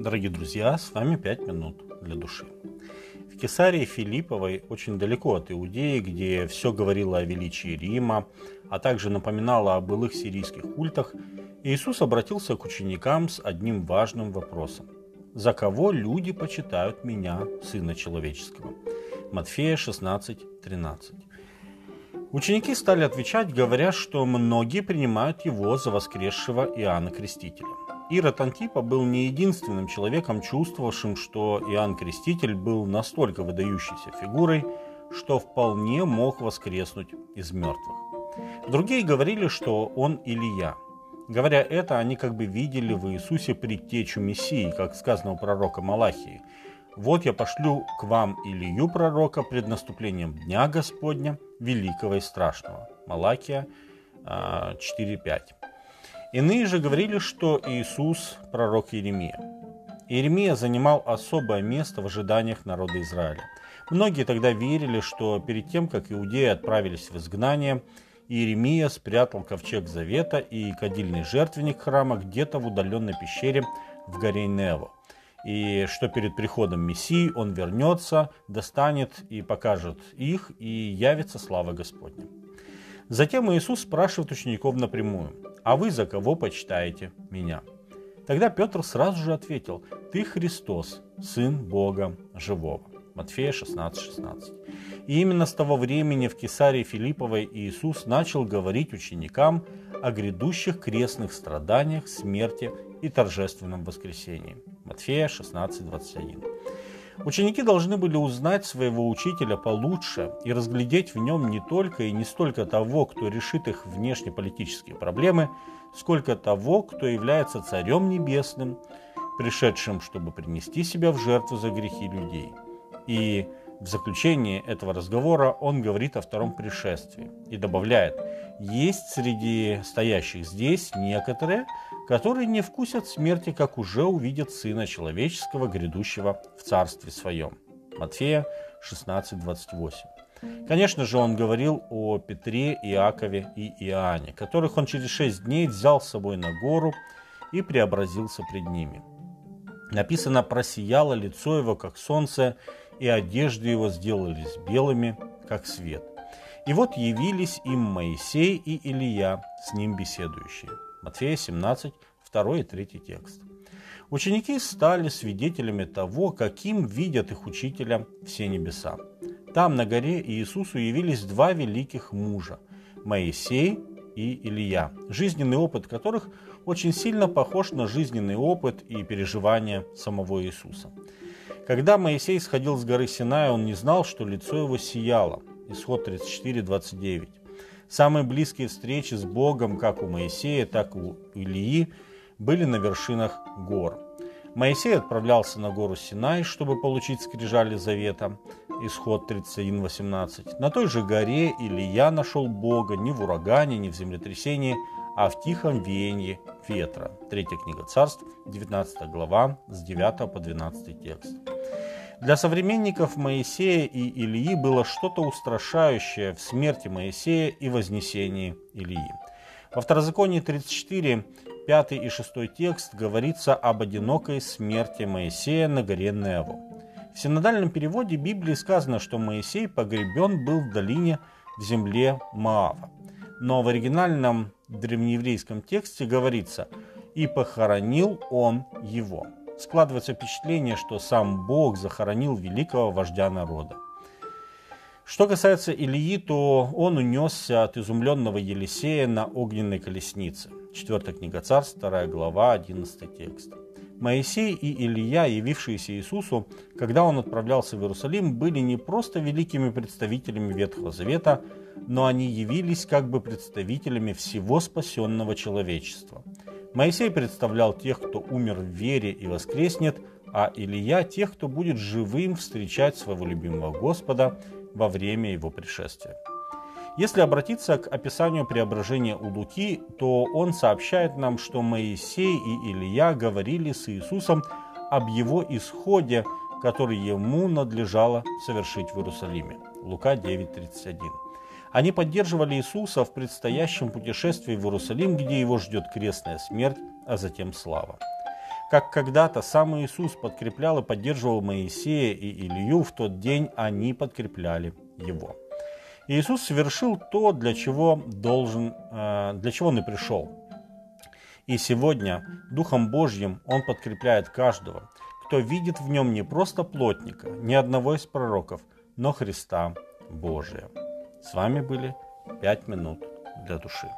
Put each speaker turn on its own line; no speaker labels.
Дорогие друзья, с вами «Пять минут для души». В Кесарии Филипповой, очень далеко от Иудеи, где все говорило о величии Рима, а также напоминало о былых сирийских культах, Иисус обратился к ученикам с одним важным вопросом. «За кого люди почитают меня, Сына Человеческого?» Матфея 16, 13. Ученики стали отвечать, говоря, что многие принимают его за воскресшего Иоанна Крестителя. Ирод Антипа был не единственным человеком, чувствовавшим, что Иоанн Креститель был настолько выдающейся фигурой, что вполне мог воскреснуть из мертвых. Другие говорили, что он Илья. Говоря это, они как бы видели в Иисусе предтечу Мессии, как сказано у пророка Малахии. «Вот я пошлю к вам Илью пророка пред наступлением Дня Господня, великого и страшного». Малахия 4.5. Иные же говорили, что Иисус – пророк Иеремия. Иеремия занимал особое место в ожиданиях народа Израиля. Многие тогда верили, что перед тем, как иудеи отправились в изгнание, Иеремия спрятал ковчег Завета и кадильный жертвенник храма где-то в удаленной пещере в горе Нево. И что перед приходом Мессии он вернется, достанет и покажет их, и явится слава Господня. Затем Иисус спрашивает учеников напрямую, «А вы за кого почитаете меня?» Тогда Петр сразу же ответил, «Ты Христос, Сын Бога Живого». Матфея 16, 16. И именно с того времени в Кесарии Филипповой Иисус начал говорить ученикам о грядущих крестных страданиях, смерти и торжественном воскресении. Матфея 16, 21. Ученики должны были узнать своего учителя получше и разглядеть в нем не только и не столько того, кто решит их внешнеполитические проблемы, сколько того, кто является Царем Небесным, пришедшим, чтобы принести себя в жертву за грехи людей. И в заключении этого разговора он говорит о втором пришествии и добавляет, есть среди стоящих здесь некоторые, которые не вкусят смерти, как уже увидят Сына Человеческого, грядущего в Царстве Своем. Матфея 16:28. Конечно же, он говорил о Петре, Иакове и Иоанне, которых он через шесть дней взял с собой на гору и преобразился пред ними. Написано, просияло лицо его, как солнце, и одежды его сделались белыми, как свет. И вот явились им Моисей и Илия, с ним беседующие. Матфея 17, 2 и 3 текст. Ученики стали свидетелями того, каким видят их учителя все небеса. Там, на горе, Иисусу явились два великих мужа – Моисей и Илья, жизненный опыт которых очень сильно похож на жизненный опыт и переживания самого Иисуса. Когда Моисей сходил с горы Синая, он не знал, что лицо его сияло. Исход 34, 29. Самые близкие встречи с Богом, как у Моисея, так и у Илии, были на вершинах гор. Моисей отправлялся на гору Синай, чтобы получить скрижали завета. Исход 31.18. На той же горе Илья нашел Бога не в урагане, не в землетрясении, а в тихом веянии ветра. Третья книга царств, 19 глава, с 9 по 12 текст. Для современников Моисея и Илии было что-то устрашающее в смерти Моисея и вознесении Илии. Во Второзаконии 34, 5 и 6 текст говорится об одинокой смерти Моисея на горе Нево. В синодальном переводе Библии сказано, что Моисей погребен был в долине в земле Маава. Но в оригинальном древнееврейском тексте говорится «и похоронил он его» складывается впечатление, что сам Бог захоронил великого вождя народа. Что касается Ильи, то он унесся от изумленного Елисея на огненной колеснице. Четвертая книга Царств, вторая глава, 11 текст. Моисей и Илья, явившиеся Иисусу, когда он отправлялся в Иерусалим, были не просто великими представителями Ветхого Завета, но они явились как бы представителями всего спасенного человечества – Моисей представлял тех, кто умер в вере и воскреснет, а Илья – тех, кто будет живым встречать своего любимого Господа во время его пришествия. Если обратиться к описанию преображения у Луки, то он сообщает нам, что Моисей и Илья говорили с Иисусом об его исходе, который ему надлежало совершить в Иерусалиме. Лука 9:31. Они поддерживали Иисуса в предстоящем путешествии в Иерусалим, где его ждет крестная смерть, а затем слава. Как когда-то сам Иисус подкреплял и поддерживал Моисея и Илью, в тот день они подкрепляли его. Иисус совершил то, для чего, должен, э, для чего он и пришел. И сегодня Духом Божьим Он подкрепляет каждого, кто видит в нем не просто плотника, ни одного из пророков, но Христа Божия. С вами были «Пять минут для души».